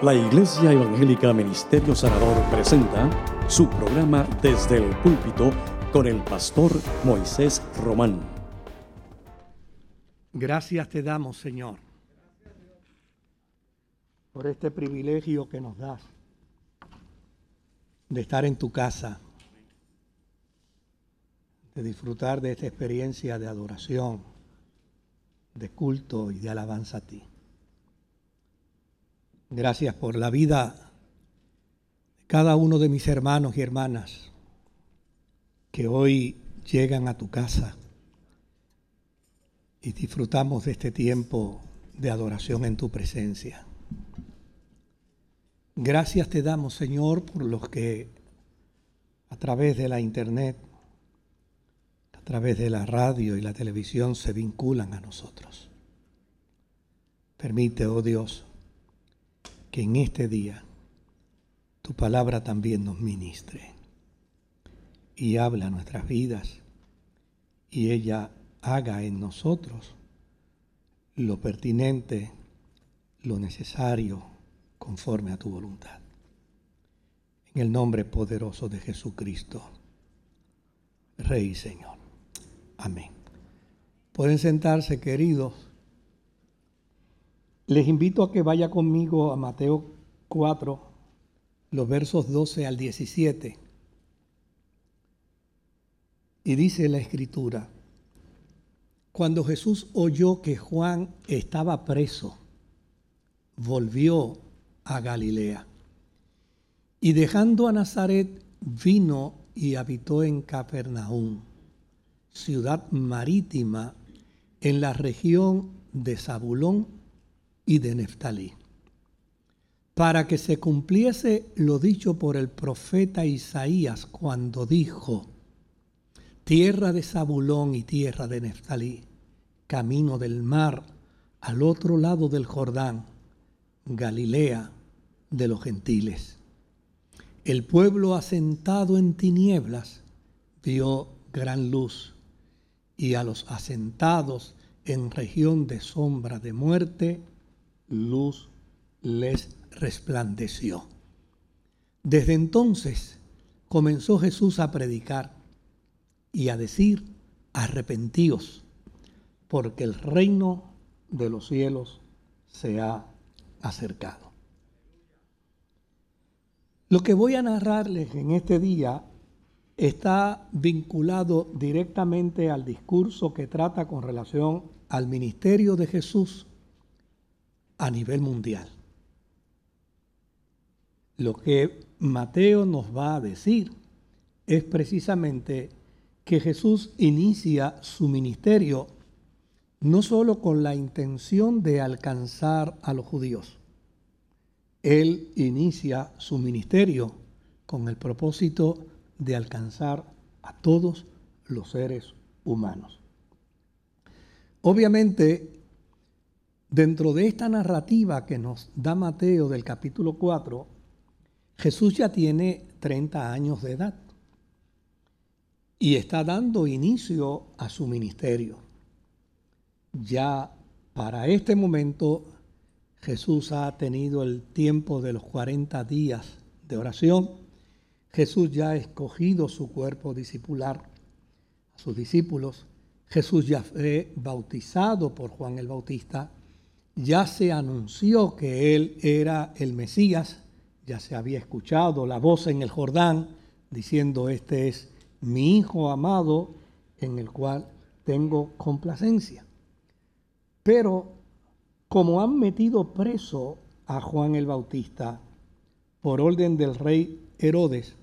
La Iglesia Evangélica Ministerio Sanador presenta su programa Desde el Púlpito con el pastor Moisés Román. Gracias te damos, Señor, por este privilegio que nos das de estar en tu casa, de disfrutar de esta experiencia de adoración, de culto y de alabanza a ti. Gracias por la vida de cada uno de mis hermanos y hermanas que hoy llegan a tu casa y disfrutamos de este tiempo de adoración en tu presencia. Gracias te damos, Señor, por los que a través de la internet, a través de la radio y la televisión se vinculan a nosotros. Permite, oh Dios, que en este día tu palabra también nos ministre y habla nuestras vidas y ella haga en nosotros lo pertinente, lo necesario, conforme a tu voluntad. En el nombre poderoso de Jesucristo, Rey y Señor. Amén. Pueden sentarse, queridos. Les invito a que vaya conmigo a Mateo 4, los versos 12 al 17. Y dice la escritura, cuando Jesús oyó que Juan estaba preso, volvió a Galilea. Y dejando a Nazaret, vino y habitó en Capernaum, ciudad marítima en la región de Zabulón y de Neftalí, para que se cumpliese lo dicho por el profeta Isaías cuando dijo, tierra de Zabulón y tierra de Neftalí, camino del mar, al otro lado del Jordán, Galilea de los gentiles. El pueblo asentado en tinieblas vio gran luz, y a los asentados en región de sombra de muerte, luz les resplandeció. Desde entonces comenzó Jesús a predicar y a decir, arrepentíos, porque el reino de los cielos se ha acercado. Lo que voy a narrarles en este día está vinculado directamente al discurso que trata con relación al ministerio de Jesús a nivel mundial. Lo que Mateo nos va a decir es precisamente que Jesús inicia su ministerio no solo con la intención de alcanzar a los judíos. Él inicia su ministerio con el propósito de alcanzar a todos los seres humanos. Obviamente, Dentro de esta narrativa que nos da Mateo del capítulo 4, Jesús ya tiene 30 años de edad y está dando inicio a su ministerio. Ya para este momento Jesús ha tenido el tiempo de los 40 días de oración. Jesús ya ha escogido su cuerpo discipular, a sus discípulos. Jesús ya fue bautizado por Juan el Bautista ya se anunció que él era el Mesías, ya se había escuchado la voz en el Jordán diciendo, este es mi Hijo amado en el cual tengo complacencia. Pero como han metido preso a Juan el Bautista por orden del rey Herodes,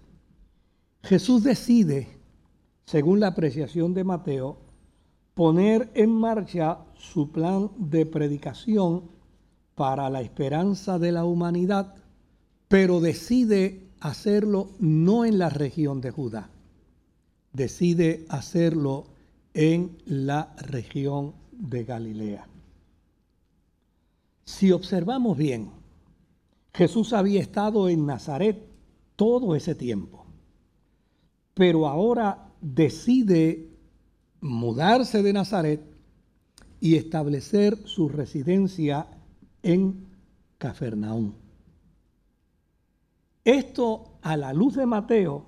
Jesús decide, según la apreciación de Mateo, poner en marcha su plan de predicación para la esperanza de la humanidad, pero decide hacerlo no en la región de Judá, decide hacerlo en la región de Galilea. Si observamos bien, Jesús había estado en Nazaret todo ese tiempo, pero ahora decide mudarse de Nazaret y establecer su residencia en Cafarnaúm. Esto a la luz de Mateo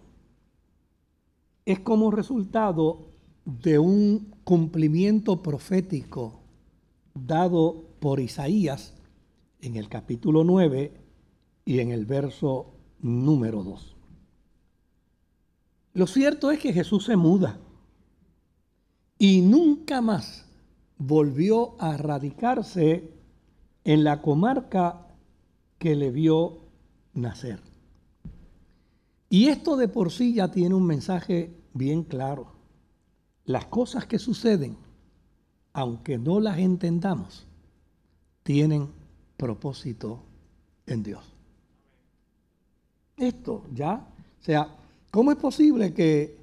es como resultado de un cumplimiento profético dado por Isaías en el capítulo 9 y en el verso número 2. Lo cierto es que Jesús se muda y nunca más volvió a radicarse en la comarca que le vio nacer. Y esto de por sí ya tiene un mensaje bien claro. Las cosas que suceden, aunque no las entendamos, tienen propósito en Dios. Esto ya, o sea, ¿cómo es posible que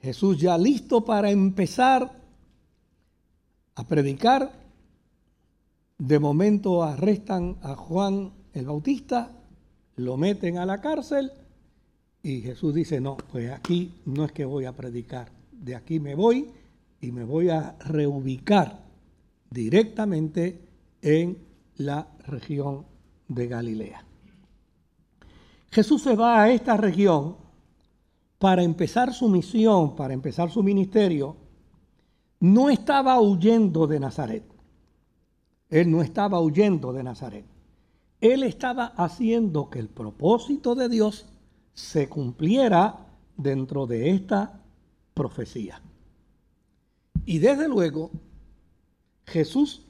Jesús ya listo para empezar a predicar, de momento arrestan a Juan el Bautista, lo meten a la cárcel y Jesús dice, no, pues aquí no es que voy a predicar, de aquí me voy y me voy a reubicar directamente en la región de Galilea. Jesús se va a esta región para empezar su misión, para empezar su ministerio. No estaba huyendo de Nazaret. Él no estaba huyendo de Nazaret. Él estaba haciendo que el propósito de Dios se cumpliera dentro de esta profecía. Y desde luego, Jesús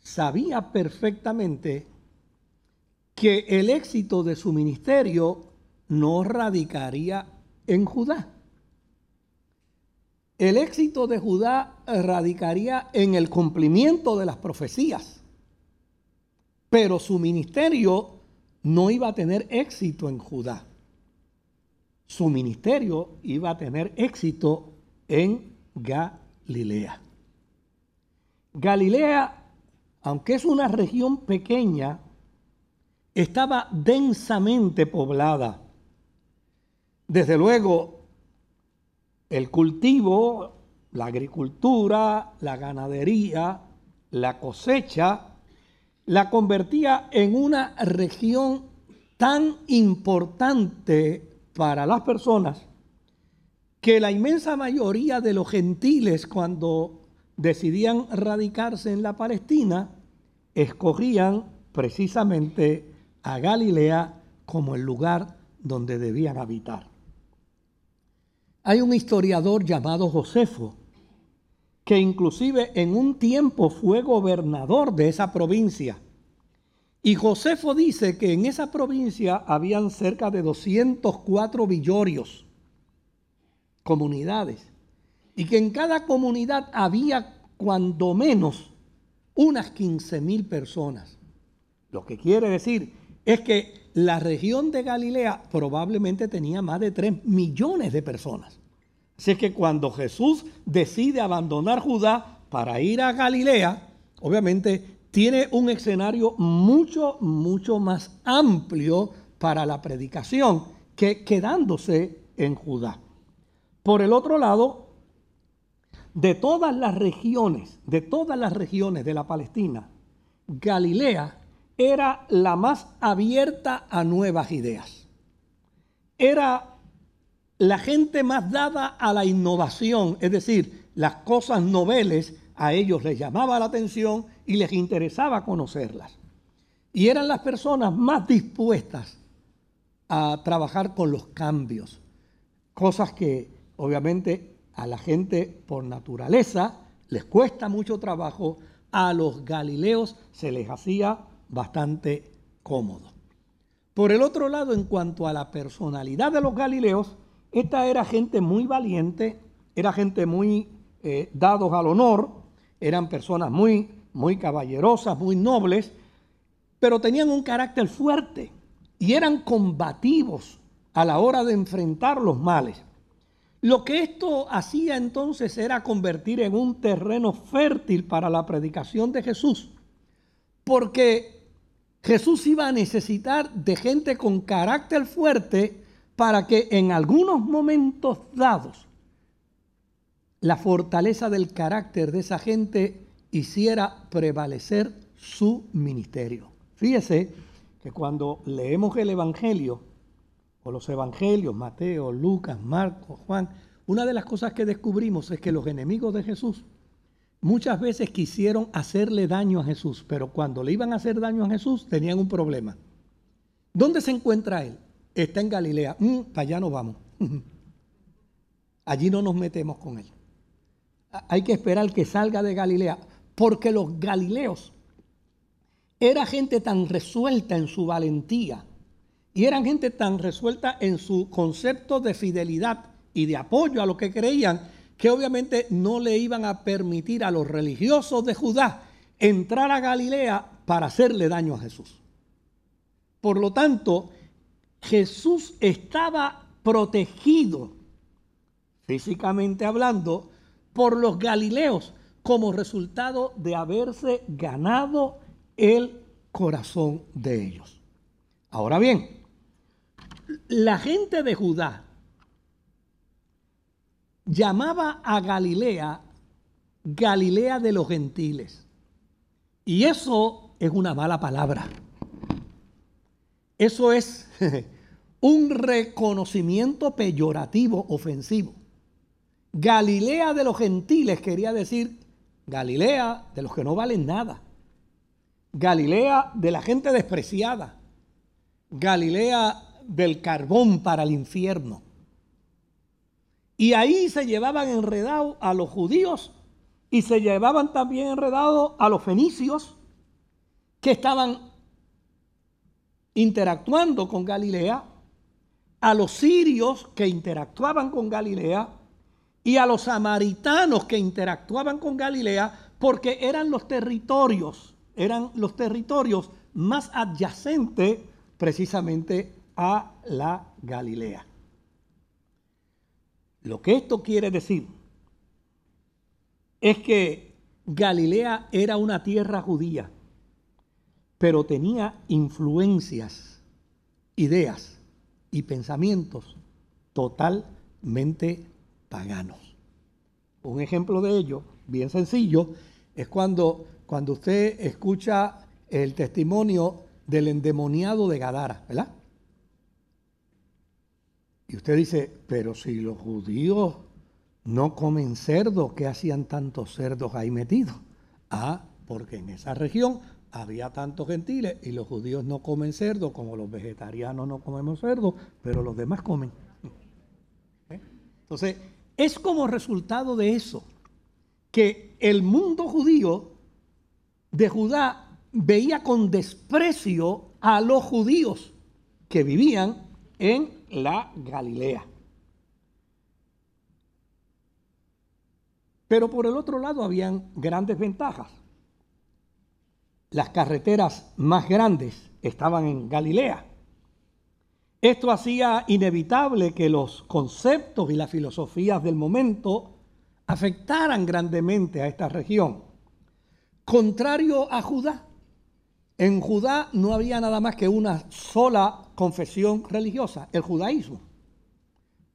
sabía perfectamente que el éxito de su ministerio no radicaría en Judá. El éxito de Judá radicaría en el cumplimiento de las profecías, pero su ministerio no iba a tener éxito en Judá su ministerio iba a tener éxito en Galilea. Galilea, aunque es una región pequeña, estaba densamente poblada. Desde luego, el cultivo, la agricultura, la ganadería, la cosecha, la convertía en una región tan importante para las personas que la inmensa mayoría de los gentiles cuando decidían radicarse en la Palestina, escogían precisamente a Galilea como el lugar donde debían habitar. Hay un historiador llamado Josefo, que inclusive en un tiempo fue gobernador de esa provincia y Josefo dice que en esa provincia habían cerca de 204 villorios, comunidades, y que en cada comunidad había cuando menos unas 15 mil personas. Lo que quiere decir es que la región de Galilea probablemente tenía más de 3 millones de personas. Así es que cuando Jesús decide abandonar Judá para ir a Galilea, obviamente tiene un escenario mucho, mucho más amplio para la predicación que quedándose en Judá. Por el otro lado, de todas las regiones, de todas las regiones de la Palestina, Galilea era la más abierta a nuevas ideas. Era la gente más dada a la innovación, es decir, las cosas noveles a ellos les llamaba la atención y les interesaba conocerlas. Y eran las personas más dispuestas a trabajar con los cambios, cosas que obviamente a la gente por naturaleza les cuesta mucho trabajo, a los galileos se les hacía bastante cómodo. Por el otro lado, en cuanto a la personalidad de los galileos, esta era gente muy valiente, era gente muy eh, dados al honor, eran personas muy, muy caballerosas, muy nobles, pero tenían un carácter fuerte y eran combativos a la hora de enfrentar los males. Lo que esto hacía entonces era convertir en un terreno fértil para la predicación de Jesús, porque Jesús iba a necesitar de gente con carácter fuerte para que en algunos momentos dados la fortaleza del carácter de esa gente hiciera prevalecer su ministerio. Fíjese que cuando leemos el Evangelio, o los evangelios, Mateo, Lucas, Marcos, Juan, una de las cosas que descubrimos es que los enemigos de Jesús muchas veces quisieron hacerle daño a Jesús, pero cuando le iban a hacer daño a Jesús tenían un problema. ¿Dónde se encuentra él? Está en Galilea. Mm, para allá no vamos. Allí no nos metemos con él. Hay que esperar que salga de Galilea, porque los galileos era gente tan resuelta en su valentía y eran gente tan resuelta en su concepto de fidelidad y de apoyo a lo que creían que obviamente no le iban a permitir a los religiosos de Judá entrar a Galilea para hacerle daño a Jesús. Por lo tanto, Jesús estaba protegido, físicamente hablando, por los galileos como resultado de haberse ganado el corazón de ellos. Ahora bien, la gente de Judá llamaba a Galilea Galilea de los gentiles. Y eso es una mala palabra. Eso es un reconocimiento peyorativo, ofensivo. Galilea de los gentiles quería decir Galilea de los que no valen nada. Galilea de la gente despreciada. Galilea del carbón para el infierno. Y ahí se llevaban enredados a los judíos y se llevaban también enredados a los fenicios que estaban interactuando con Galilea, a los sirios que interactuaban con Galilea y a los samaritanos que interactuaban con Galilea porque eran los territorios, eran los territorios más adyacentes precisamente a la Galilea. Lo que esto quiere decir es que Galilea era una tierra judía, pero tenía influencias, ideas y pensamientos totalmente paganos. Un ejemplo de ello, bien sencillo, es cuando, cuando usted escucha el testimonio del endemoniado de Gadara, ¿verdad? Y usted dice, pero si los judíos no comen cerdo, ¿qué hacían tantos cerdos ahí metidos? Ah, porque en esa región había tantos gentiles y los judíos no comen cerdo, como los vegetarianos no comemos cerdo, pero los demás comen. ¿Eh? Entonces, es como resultado de eso que el mundo judío de Judá veía con desprecio a los judíos que vivían en la Galilea. Pero por el otro lado habían grandes ventajas. Las carreteras más grandes estaban en Galilea. Esto hacía inevitable que los conceptos y las filosofías del momento afectaran grandemente a esta región. Contrario a Judá, en Judá no había nada más que una sola confesión religiosa, el judaísmo.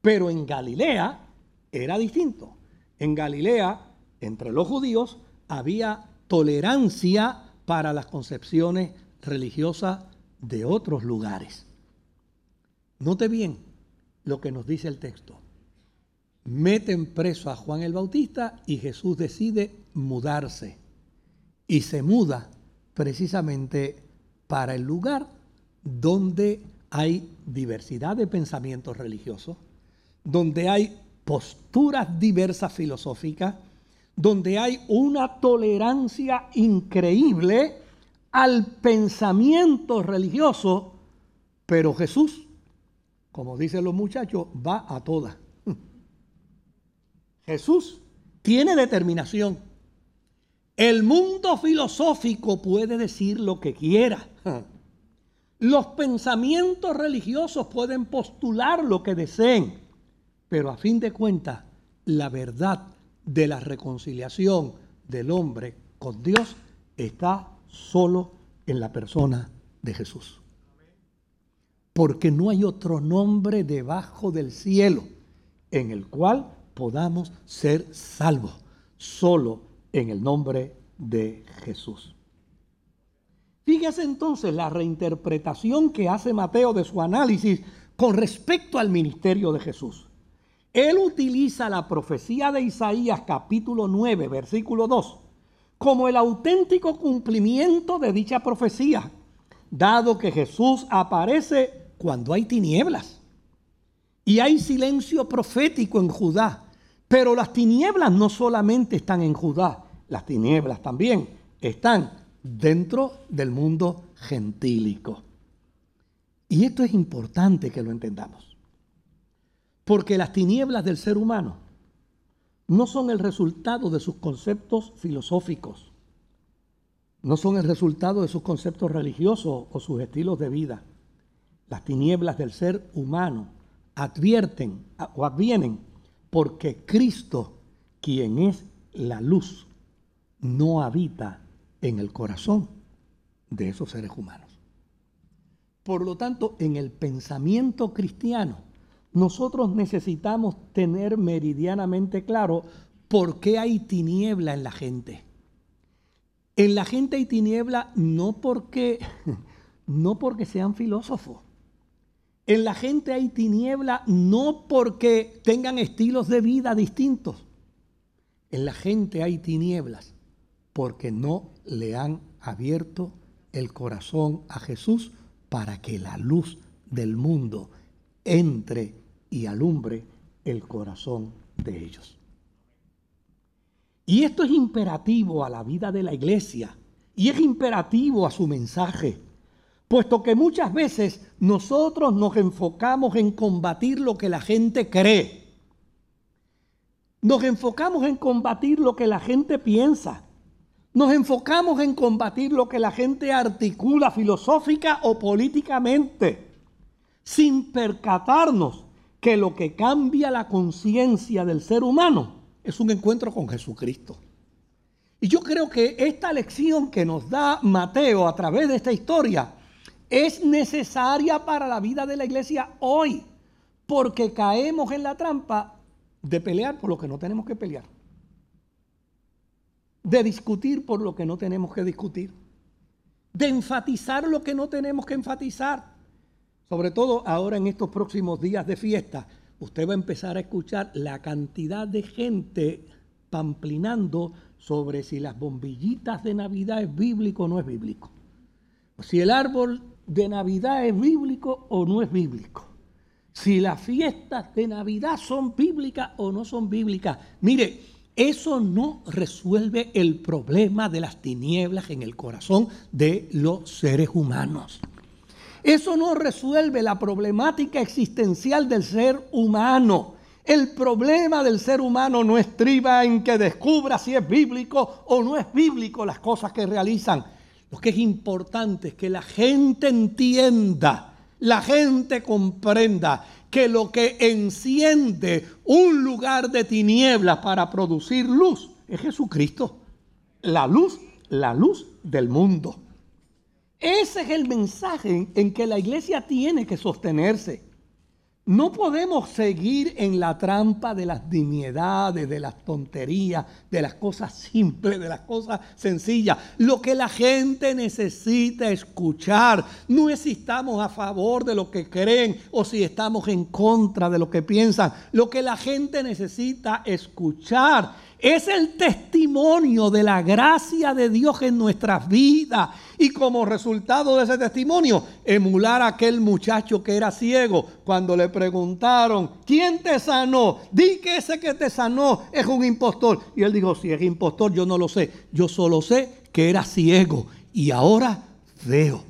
Pero en Galilea era distinto. En Galilea, entre los judíos, había tolerancia para las concepciones religiosas de otros lugares. Note bien lo que nos dice el texto. Meten preso a Juan el Bautista y Jesús decide mudarse. Y se muda precisamente para el lugar donde hay diversidad de pensamientos religiosos, donde hay posturas diversas filosóficas, donde hay una tolerancia increíble al pensamiento religioso, pero Jesús, como dicen los muchachos, va a todas. Jesús tiene determinación. El mundo filosófico puede decir lo que quiera. Los pensamientos religiosos pueden postular lo que deseen, pero a fin de cuentas, la verdad de la reconciliación del hombre con Dios está solo en la persona de Jesús. Porque no hay otro nombre debajo del cielo en el cual podamos ser salvos, solo en el nombre de Jesús. Fíjese entonces la reinterpretación que hace Mateo de su análisis con respecto al ministerio de Jesús. Él utiliza la profecía de Isaías capítulo 9, versículo 2, como el auténtico cumplimiento de dicha profecía, dado que Jesús aparece cuando hay tinieblas y hay silencio profético en Judá. Pero las tinieblas no solamente están en Judá, las tinieblas también están dentro del mundo gentílico. Y esto es importante que lo entendamos. Porque las tinieblas del ser humano no son el resultado de sus conceptos filosóficos, no son el resultado de sus conceptos religiosos o sus estilos de vida. Las tinieblas del ser humano advierten o advienen porque Cristo, quien es la luz, no habita en el corazón de esos seres humanos. Por lo tanto, en el pensamiento cristiano, nosotros necesitamos tener meridianamente claro por qué hay tiniebla en la gente. En la gente hay tiniebla no porque, no porque sean filósofos. En la gente hay tiniebla no porque tengan estilos de vida distintos. En la gente hay tinieblas porque no le han abierto el corazón a Jesús para que la luz del mundo entre y alumbre el corazón de ellos. Y esto es imperativo a la vida de la iglesia y es imperativo a su mensaje, puesto que muchas veces nosotros nos enfocamos en combatir lo que la gente cree. Nos enfocamos en combatir lo que la gente piensa. Nos enfocamos en combatir lo que la gente articula filosófica o políticamente, sin percatarnos que lo que cambia la conciencia del ser humano es un encuentro con Jesucristo. Y yo creo que esta lección que nos da Mateo a través de esta historia es necesaria para la vida de la iglesia hoy, porque caemos en la trampa de pelear por lo que no tenemos que pelear de discutir por lo que no tenemos que discutir, de enfatizar lo que no tenemos que enfatizar. Sobre todo ahora en estos próximos días de fiesta, usted va a empezar a escuchar la cantidad de gente pamplinando sobre si las bombillitas de Navidad es bíblico o no es bíblico. Si el árbol de Navidad es bíblico o no es bíblico. Si las fiestas de Navidad son bíblicas o no son bíblicas. Mire, eso no resuelve el problema de las tinieblas en el corazón de los seres humanos. Eso no resuelve la problemática existencial del ser humano. El problema del ser humano no estriba en que descubra si es bíblico o no es bíblico las cosas que realizan. Lo que es importante es que la gente entienda, la gente comprenda que lo que enciende un lugar de tinieblas para producir luz es Jesucristo. La luz, la luz del mundo. Ese es el mensaje en que la iglesia tiene que sostenerse. No podemos seguir en la trampa de las dimiedades, de las tonterías, de las cosas simples, de las cosas sencillas. Lo que la gente necesita escuchar. No es si estamos a favor de lo que creen o si estamos en contra de lo que piensan. Lo que la gente necesita escuchar es el testimonio de la gracia de Dios en nuestras vidas. Y como resultado de ese testimonio, emular a aquel muchacho que era ciego cuando le preguntaron, ¿quién te sanó? Di que ese que te sanó es un impostor. Y él dijo, si es impostor, yo no lo sé. Yo solo sé que era ciego y ahora veo.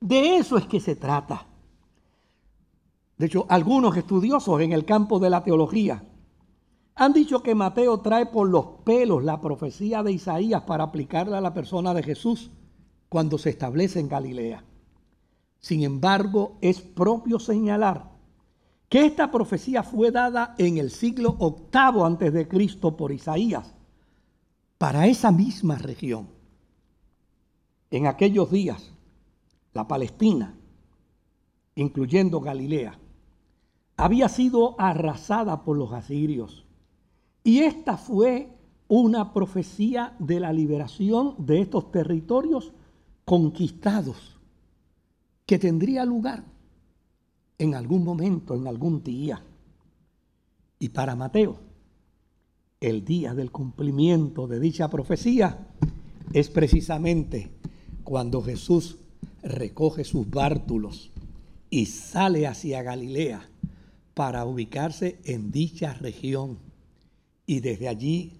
De eso es que se trata. De hecho, algunos estudiosos en el campo de la teología han dicho que Mateo trae por los pelos la profecía de Isaías para aplicarla a la persona de Jesús cuando se establece en Galilea. Sin embargo, es propio señalar que esta profecía fue dada en el siglo octavo antes de Cristo por Isaías para esa misma región. En aquellos días, la Palestina, incluyendo Galilea, había sido arrasada por los asirios y esta fue una profecía de la liberación de estos territorios conquistados que tendría lugar en algún momento, en algún día. Y para Mateo, el día del cumplimiento de dicha profecía es precisamente cuando Jesús recoge sus bártulos y sale hacia Galilea para ubicarse en dicha región y desde allí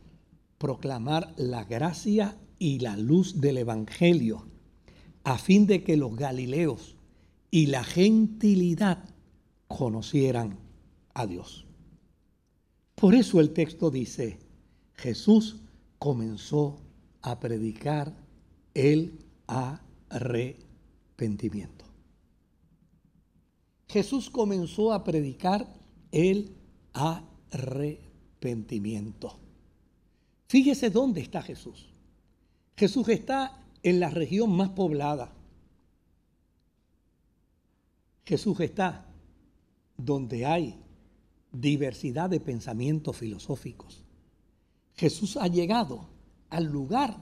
proclamar la gracia y la luz del Evangelio, a fin de que los galileos y la gentilidad conocieran a Dios. Por eso el texto dice, Jesús comenzó a predicar el arrepentimiento. Jesús comenzó a predicar el arrepentimiento. Fíjese dónde está Jesús. Jesús está en la región más poblada. Jesús está donde hay diversidad de pensamientos filosóficos. Jesús ha llegado al lugar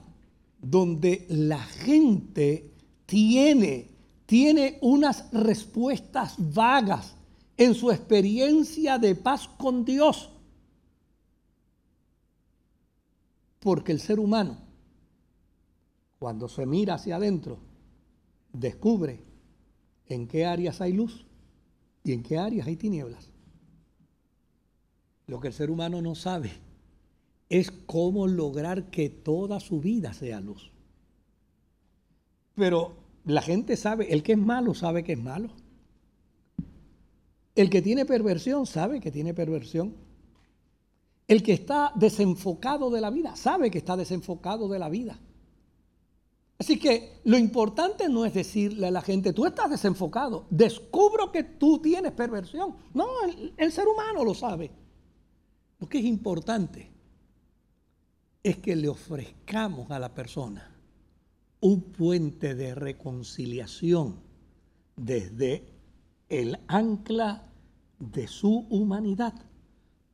donde la gente tiene, tiene unas respuestas vagas en su experiencia de paz con Dios. Porque el ser humano, cuando se mira hacia adentro, descubre en qué áreas hay luz y en qué áreas hay tinieblas. Lo que el ser humano no sabe es cómo lograr que toda su vida sea luz. Pero la gente sabe, el que es malo sabe que es malo. El que tiene perversión sabe que tiene perversión. El que está desenfocado de la vida sabe que está desenfocado de la vida. Así que lo importante no es decirle a la gente, tú estás desenfocado, descubro que tú tienes perversión. No, el, el ser humano lo sabe. Lo que es importante es que le ofrezcamos a la persona un puente de reconciliación desde el ancla de su humanidad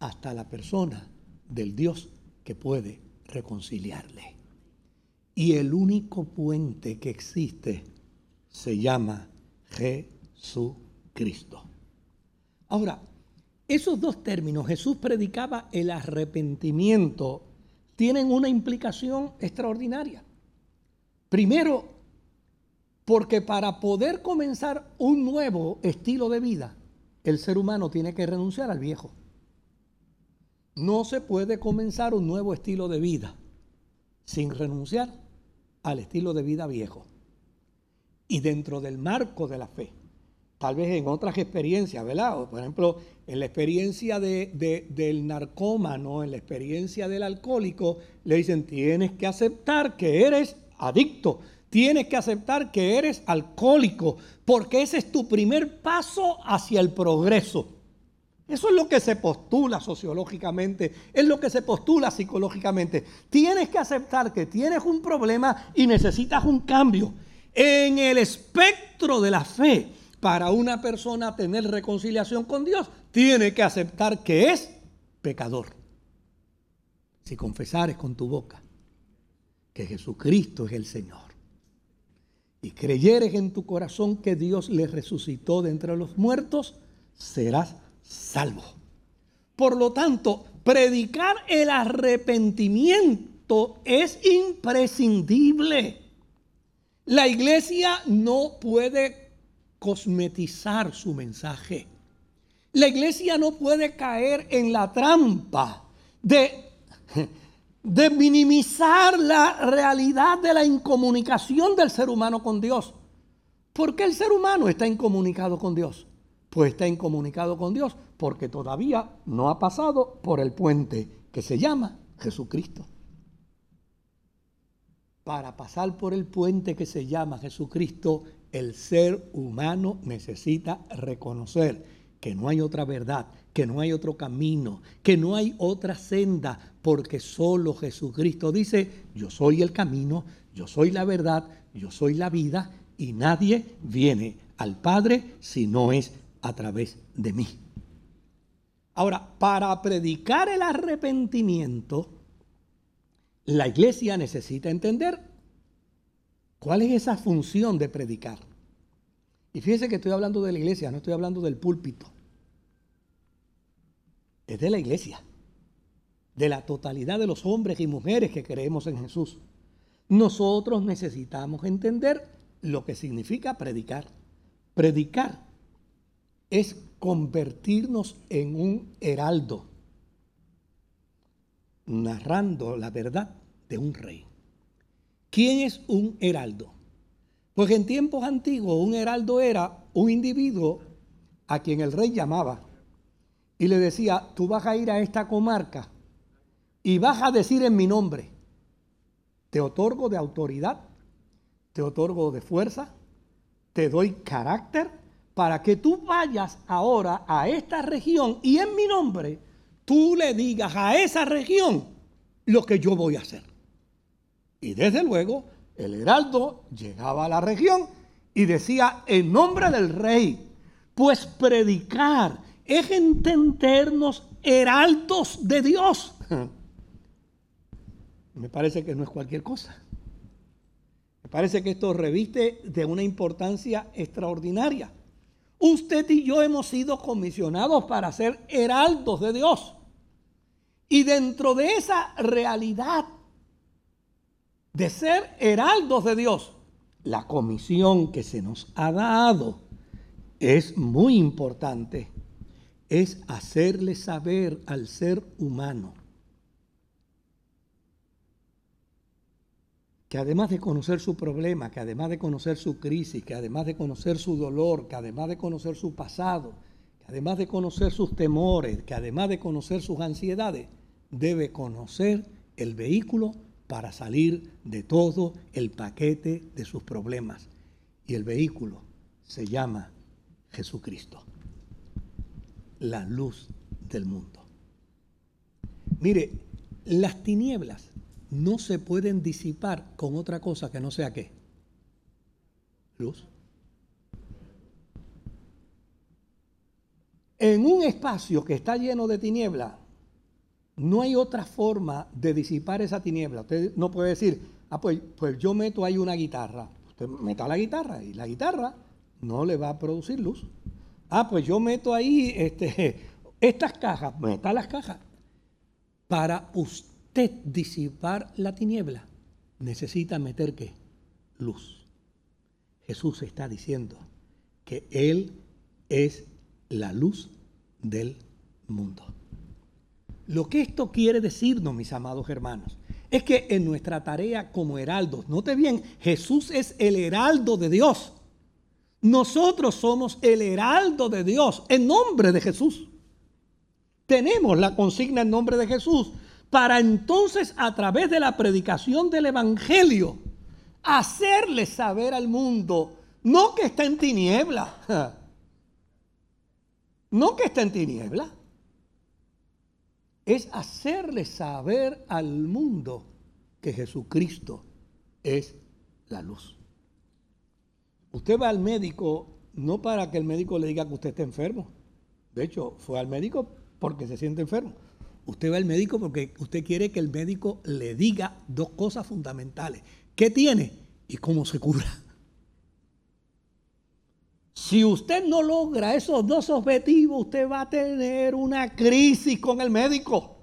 hasta la persona del Dios que puede reconciliarle. Y el único puente que existe se llama Jesucristo. Ahora, esos dos términos, Jesús predicaba el arrepentimiento, tienen una implicación extraordinaria. Primero, porque para poder comenzar un nuevo estilo de vida, el ser humano tiene que renunciar al viejo. No se puede comenzar un nuevo estilo de vida sin renunciar al estilo de vida viejo. Y dentro del marco de la fe, tal vez en otras experiencias, ¿verdad? por ejemplo, en la experiencia de, del narcómano, en la experiencia del alcohólico, le dicen, tienes que aceptar que eres adicto, tienes que aceptar que eres alcohólico, porque ese es tu primer paso hacia el progreso. Eso es lo que se postula sociológicamente, es lo que se postula psicológicamente. Tienes que aceptar que tienes un problema y necesitas un cambio. En el espectro de la fe, para una persona tener reconciliación con Dios, tiene que aceptar que es pecador. Si confesares con tu boca que Jesucristo es el Señor y creyeres en tu corazón que Dios le resucitó de entre los muertos, serás salvo. Por lo tanto, predicar el arrepentimiento es imprescindible. La iglesia no puede cosmetizar su mensaje. La iglesia no puede caer en la trampa de, de minimizar la realidad de la incomunicación del ser humano con Dios. ¿Por qué el ser humano está incomunicado con Dios? Pues está incomunicado con Dios porque todavía no ha pasado por el puente que se llama Jesucristo. Para pasar por el puente que se llama Jesucristo, el ser humano necesita reconocer que no hay otra verdad, que no hay otro camino, que no hay otra senda, porque solo Jesucristo dice, yo soy el camino, yo soy la verdad, yo soy la vida, y nadie viene al Padre si no es a través de mí. Ahora, para predicar el arrepentimiento, la iglesia necesita entender cuál es esa función de predicar. Y fíjese que estoy hablando de la iglesia, no estoy hablando del púlpito. Es de la iglesia, de la totalidad de los hombres y mujeres que creemos en Jesús. Nosotros necesitamos entender lo que significa predicar. Predicar es convertirnos en un heraldo, narrando la verdad de un rey. ¿Quién es un heraldo? Pues en tiempos antiguos un heraldo era un individuo a quien el rey llamaba y le decía, tú vas a ir a esta comarca y vas a decir en mi nombre, te otorgo de autoridad, te otorgo de fuerza, te doy carácter para que tú vayas ahora a esta región y en mi nombre tú le digas a esa región lo que yo voy a hacer. Y desde luego el heraldo llegaba a la región y decía en nombre del rey, pues predicar es entendernos heraldos de Dios. Me parece que no es cualquier cosa. Me parece que esto reviste de una importancia extraordinaria. Usted y yo hemos sido comisionados para ser heraldos de Dios. Y dentro de esa realidad de ser heraldos de Dios, la comisión que se nos ha dado es muy importante. Es hacerle saber al ser humano que además de conocer su problema, que además de conocer su crisis, que además de conocer su dolor, que además de conocer su pasado, que además de conocer sus temores, que además de conocer sus ansiedades, debe conocer el vehículo para salir de todo el paquete de sus problemas. Y el vehículo se llama Jesucristo, la luz del mundo. Mire, las tinieblas no se pueden disipar con otra cosa que no sea qué. Luz. En un espacio que está lleno de tinieblas, no hay otra forma de disipar esa tiniebla. Usted no puede decir, ah, pues, pues yo meto ahí una guitarra. Usted meta la guitarra y la guitarra no le va a producir luz. Ah, pues yo meto ahí este, estas cajas, meta las cajas. Para usted disipar la tiniebla, necesita meter qué? Luz. Jesús está diciendo que Él es la luz del mundo. Lo que esto quiere decirnos, mis amados hermanos, es que en nuestra tarea como heraldos, note bien, Jesús es el heraldo de Dios. Nosotros somos el heraldo de Dios en nombre de Jesús. Tenemos la consigna en nombre de Jesús para entonces a través de la predicación del Evangelio hacerle saber al mundo, no que está en tiniebla, no que está en tiniebla, es hacerle saber al mundo que Jesucristo es la luz. Usted va al médico no para que el médico le diga que usted está enfermo. De hecho, fue al médico porque se siente enfermo. Usted va al médico porque usted quiere que el médico le diga dos cosas fundamentales. ¿Qué tiene y cómo se cura? Si usted no logra esos dos objetivos, usted va a tener una crisis con el médico.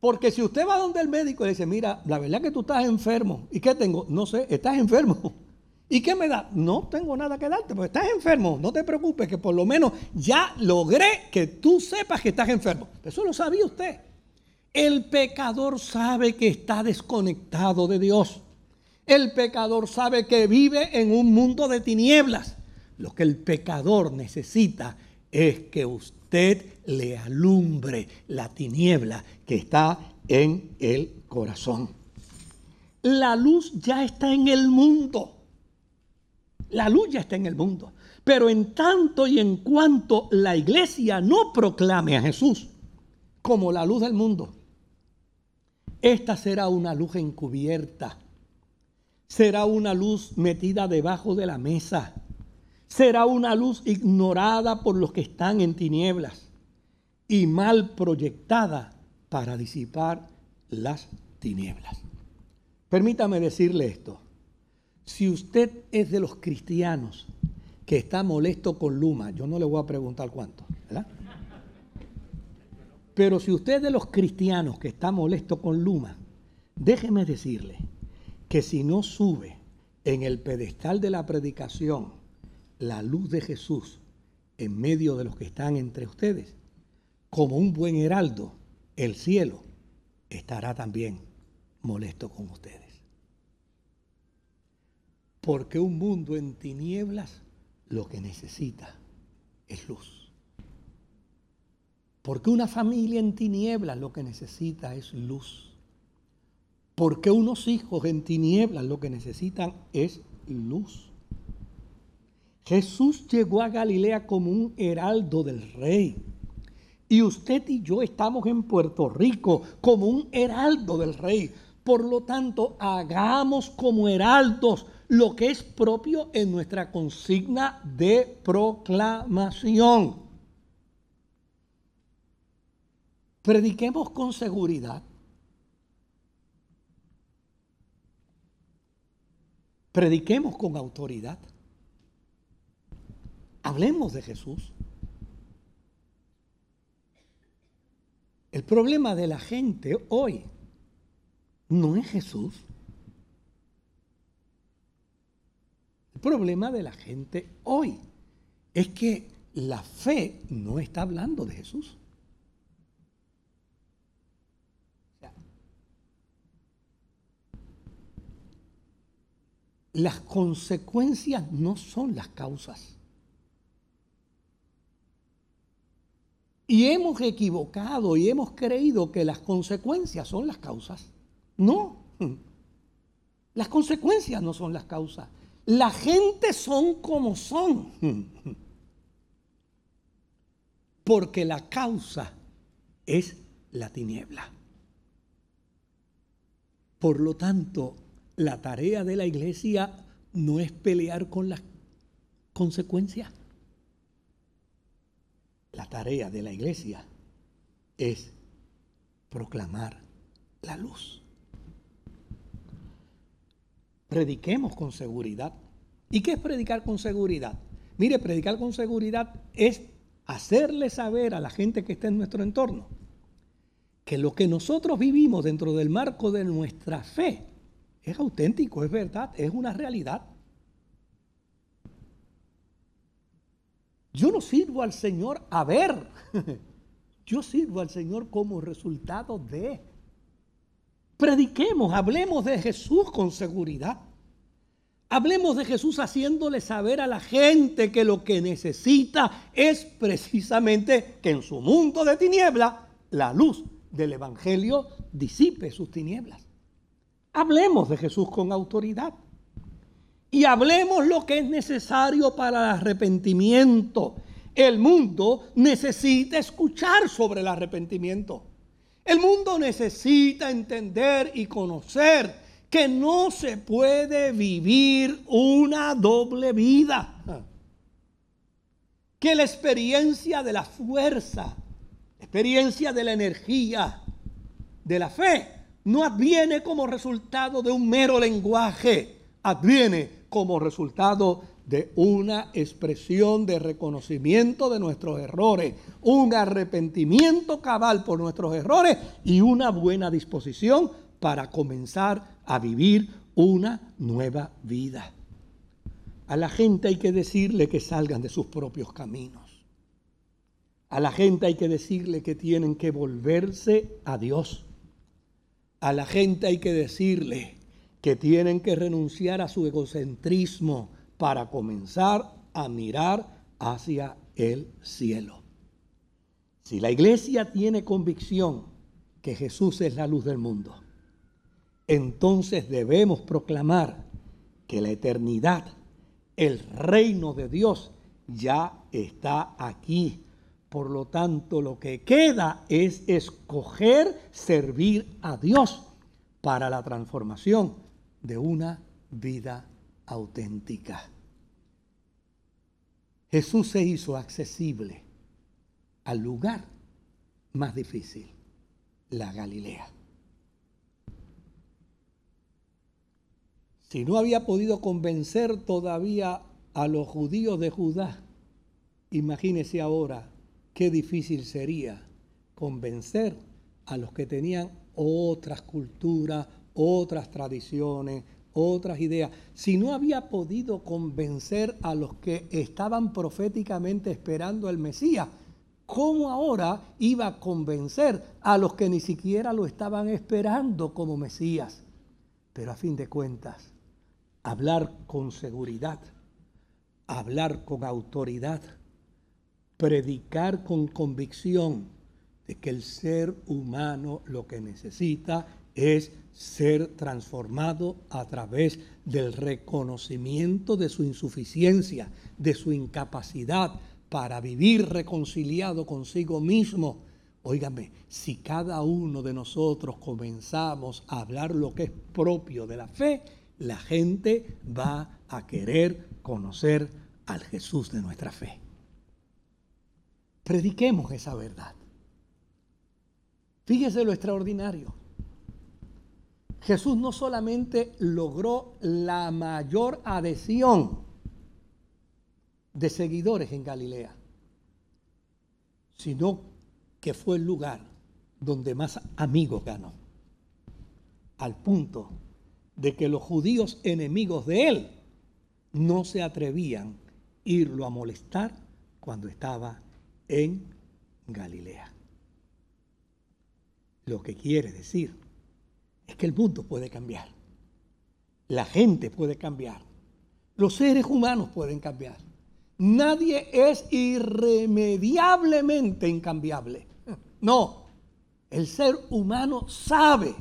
Porque si usted va donde el médico y le dice, mira, la verdad que tú estás enfermo. ¿Y qué tengo? No sé, estás enfermo. ¿Y qué me da? No tengo nada que darte, porque estás enfermo. No te preocupes, que por lo menos ya logré que tú sepas que estás enfermo. Eso lo sabía usted. El pecador sabe que está desconectado de Dios. El pecador sabe que vive en un mundo de tinieblas. Lo que el pecador necesita es que usted le alumbre la tiniebla que está en el corazón. La luz ya está en el mundo. La luz ya está en el mundo. Pero en tanto y en cuanto la iglesia no proclame a Jesús como la luz del mundo, esta será una luz encubierta. Será una luz metida debajo de la mesa será una luz ignorada por los que están en tinieblas y mal proyectada para disipar las tinieblas. Permítame decirle esto. Si usted es de los cristianos que está molesto con Luma, yo no le voy a preguntar cuánto, ¿verdad? Pero si usted es de los cristianos que está molesto con Luma, déjeme decirle que si no sube en el pedestal de la predicación la luz de Jesús en medio de los que están entre ustedes, como un buen heraldo, el cielo estará también molesto con ustedes. Porque un mundo en tinieblas lo que necesita es luz. Porque una familia en tinieblas lo que necesita es luz. Porque unos hijos en tinieblas lo que necesitan es luz. Jesús llegó a Galilea como un heraldo del rey. Y usted y yo estamos en Puerto Rico como un heraldo del rey. Por lo tanto, hagamos como heraldos lo que es propio en nuestra consigna de proclamación. Prediquemos con seguridad. Prediquemos con autoridad. Hablemos de Jesús. El problema de la gente hoy no es Jesús. El problema de la gente hoy es que la fe no está hablando de Jesús. Las consecuencias no son las causas. Y hemos equivocado y hemos creído que las consecuencias son las causas. No, las consecuencias no son las causas. La gente son como son. Porque la causa es la tiniebla. Por lo tanto, la tarea de la iglesia no es pelear con las consecuencias. La tarea de la iglesia es proclamar la luz. Prediquemos con seguridad. ¿Y qué es predicar con seguridad? Mire, predicar con seguridad es hacerle saber a la gente que está en nuestro entorno que lo que nosotros vivimos dentro del marco de nuestra fe es auténtico, es verdad, es una realidad. Yo no sirvo al Señor a ver. Yo sirvo al Señor como resultado de. Prediquemos, hablemos de Jesús con seguridad. Hablemos de Jesús haciéndole saber a la gente que lo que necesita es precisamente que en su mundo de tiniebla la luz del Evangelio disipe sus tinieblas. Hablemos de Jesús con autoridad y hablemos lo que es necesario para el arrepentimiento. El mundo necesita escuchar sobre el arrepentimiento. El mundo necesita entender y conocer que no se puede vivir una doble vida. Que la experiencia de la fuerza, la experiencia de la energía, de la fe, no adviene como resultado de un mero lenguaje, adviene como resultado de una expresión de reconocimiento de nuestros errores, un arrepentimiento cabal por nuestros errores y una buena disposición para comenzar a vivir una nueva vida. A la gente hay que decirle que salgan de sus propios caminos. A la gente hay que decirle que tienen que volverse a Dios. A la gente hay que decirle que tienen que renunciar a su egocentrismo para comenzar a mirar hacia el cielo. Si la iglesia tiene convicción que Jesús es la luz del mundo, entonces debemos proclamar que la eternidad, el reino de Dios, ya está aquí. Por lo tanto, lo que queda es escoger servir a Dios para la transformación de una vida auténtica. Jesús se hizo accesible al lugar más difícil, la Galilea. Si no había podido convencer todavía a los judíos de Judá, imagínese ahora qué difícil sería convencer a los que tenían otras culturas, otras tradiciones, otras ideas. Si no había podido convencer a los que estaban proféticamente esperando al Mesías, ¿cómo ahora iba a convencer a los que ni siquiera lo estaban esperando como Mesías? Pero a fin de cuentas, hablar con seguridad, hablar con autoridad, predicar con convicción de que el ser humano lo que necesita es ser transformado a través del reconocimiento de su insuficiencia, de su incapacidad para vivir reconciliado consigo mismo. Óigame, si cada uno de nosotros comenzamos a hablar lo que es propio de la fe, la gente va a querer conocer al Jesús de nuestra fe. Prediquemos esa verdad. Fíjese lo extraordinario. Jesús no solamente logró la mayor adhesión de seguidores en Galilea, sino que fue el lugar donde más amigos ganó, al punto de que los judíos enemigos de él no se atrevían a irlo a molestar cuando estaba en Galilea. Lo que quiere decir es que el mundo puede cambiar. La gente puede cambiar. Los seres humanos pueden cambiar. Nadie es irremediablemente incambiable. No, el ser humano sabe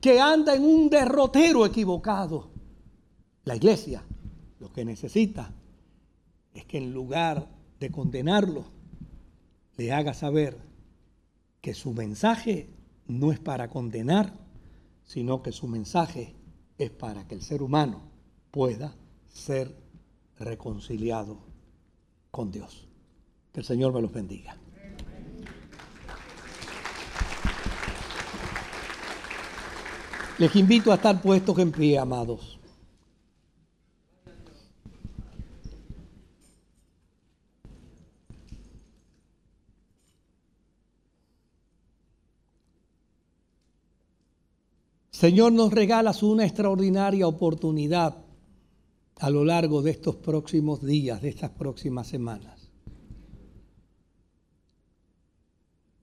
que anda en un derrotero equivocado. La iglesia lo que necesita es que en lugar de condenarlo, le haga saber que su mensaje no es para condenar, sino que su mensaje es para que el ser humano pueda ser reconciliado con Dios. Que el Señor me los bendiga. Les invito a estar puestos en pie, amados. Señor, nos regalas una extraordinaria oportunidad a lo largo de estos próximos días, de estas próximas semanas.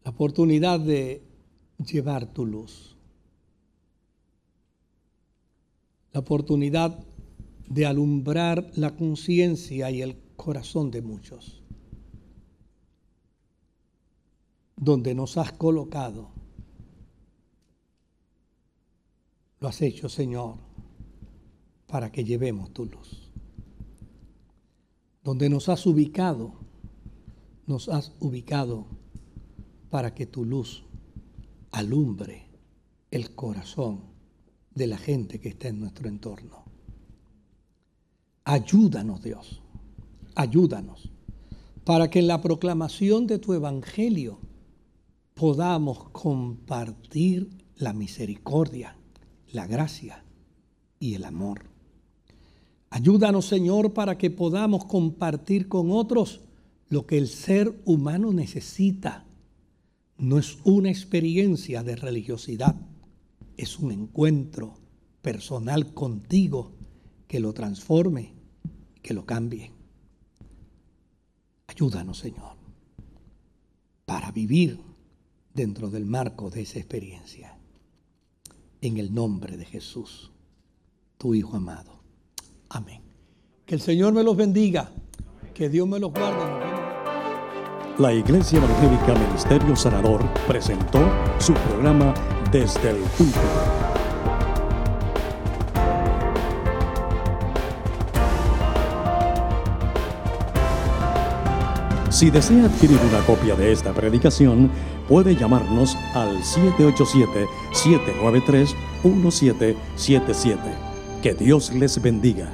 La oportunidad de llevar tu luz. La oportunidad de alumbrar la conciencia y el corazón de muchos. Donde nos has colocado Lo has hecho, Señor, para que llevemos tu luz. Donde nos has ubicado, nos has ubicado para que tu luz alumbre el corazón de la gente que está en nuestro entorno. Ayúdanos, Dios, ayúdanos, para que en la proclamación de tu evangelio podamos compartir la misericordia, la gracia y el amor. Ayúdanos, Señor, para que podamos compartir con otros lo que el ser humano necesita. No es una experiencia de religiosidad, es un encuentro personal contigo que lo transforme, que lo cambie. Ayúdanos, Señor, para vivir dentro del marco de esa experiencia en el nombre de Jesús, tu Hijo amado. Amén. Que el Señor me los bendiga, que Dios me los guarde. La Iglesia Evangélica Ministerio Sanador presentó su programa Desde el Púlpito. Si desea adquirir una copia de esta predicación, puede llamarnos al 787-793-1777. Que Dios les bendiga.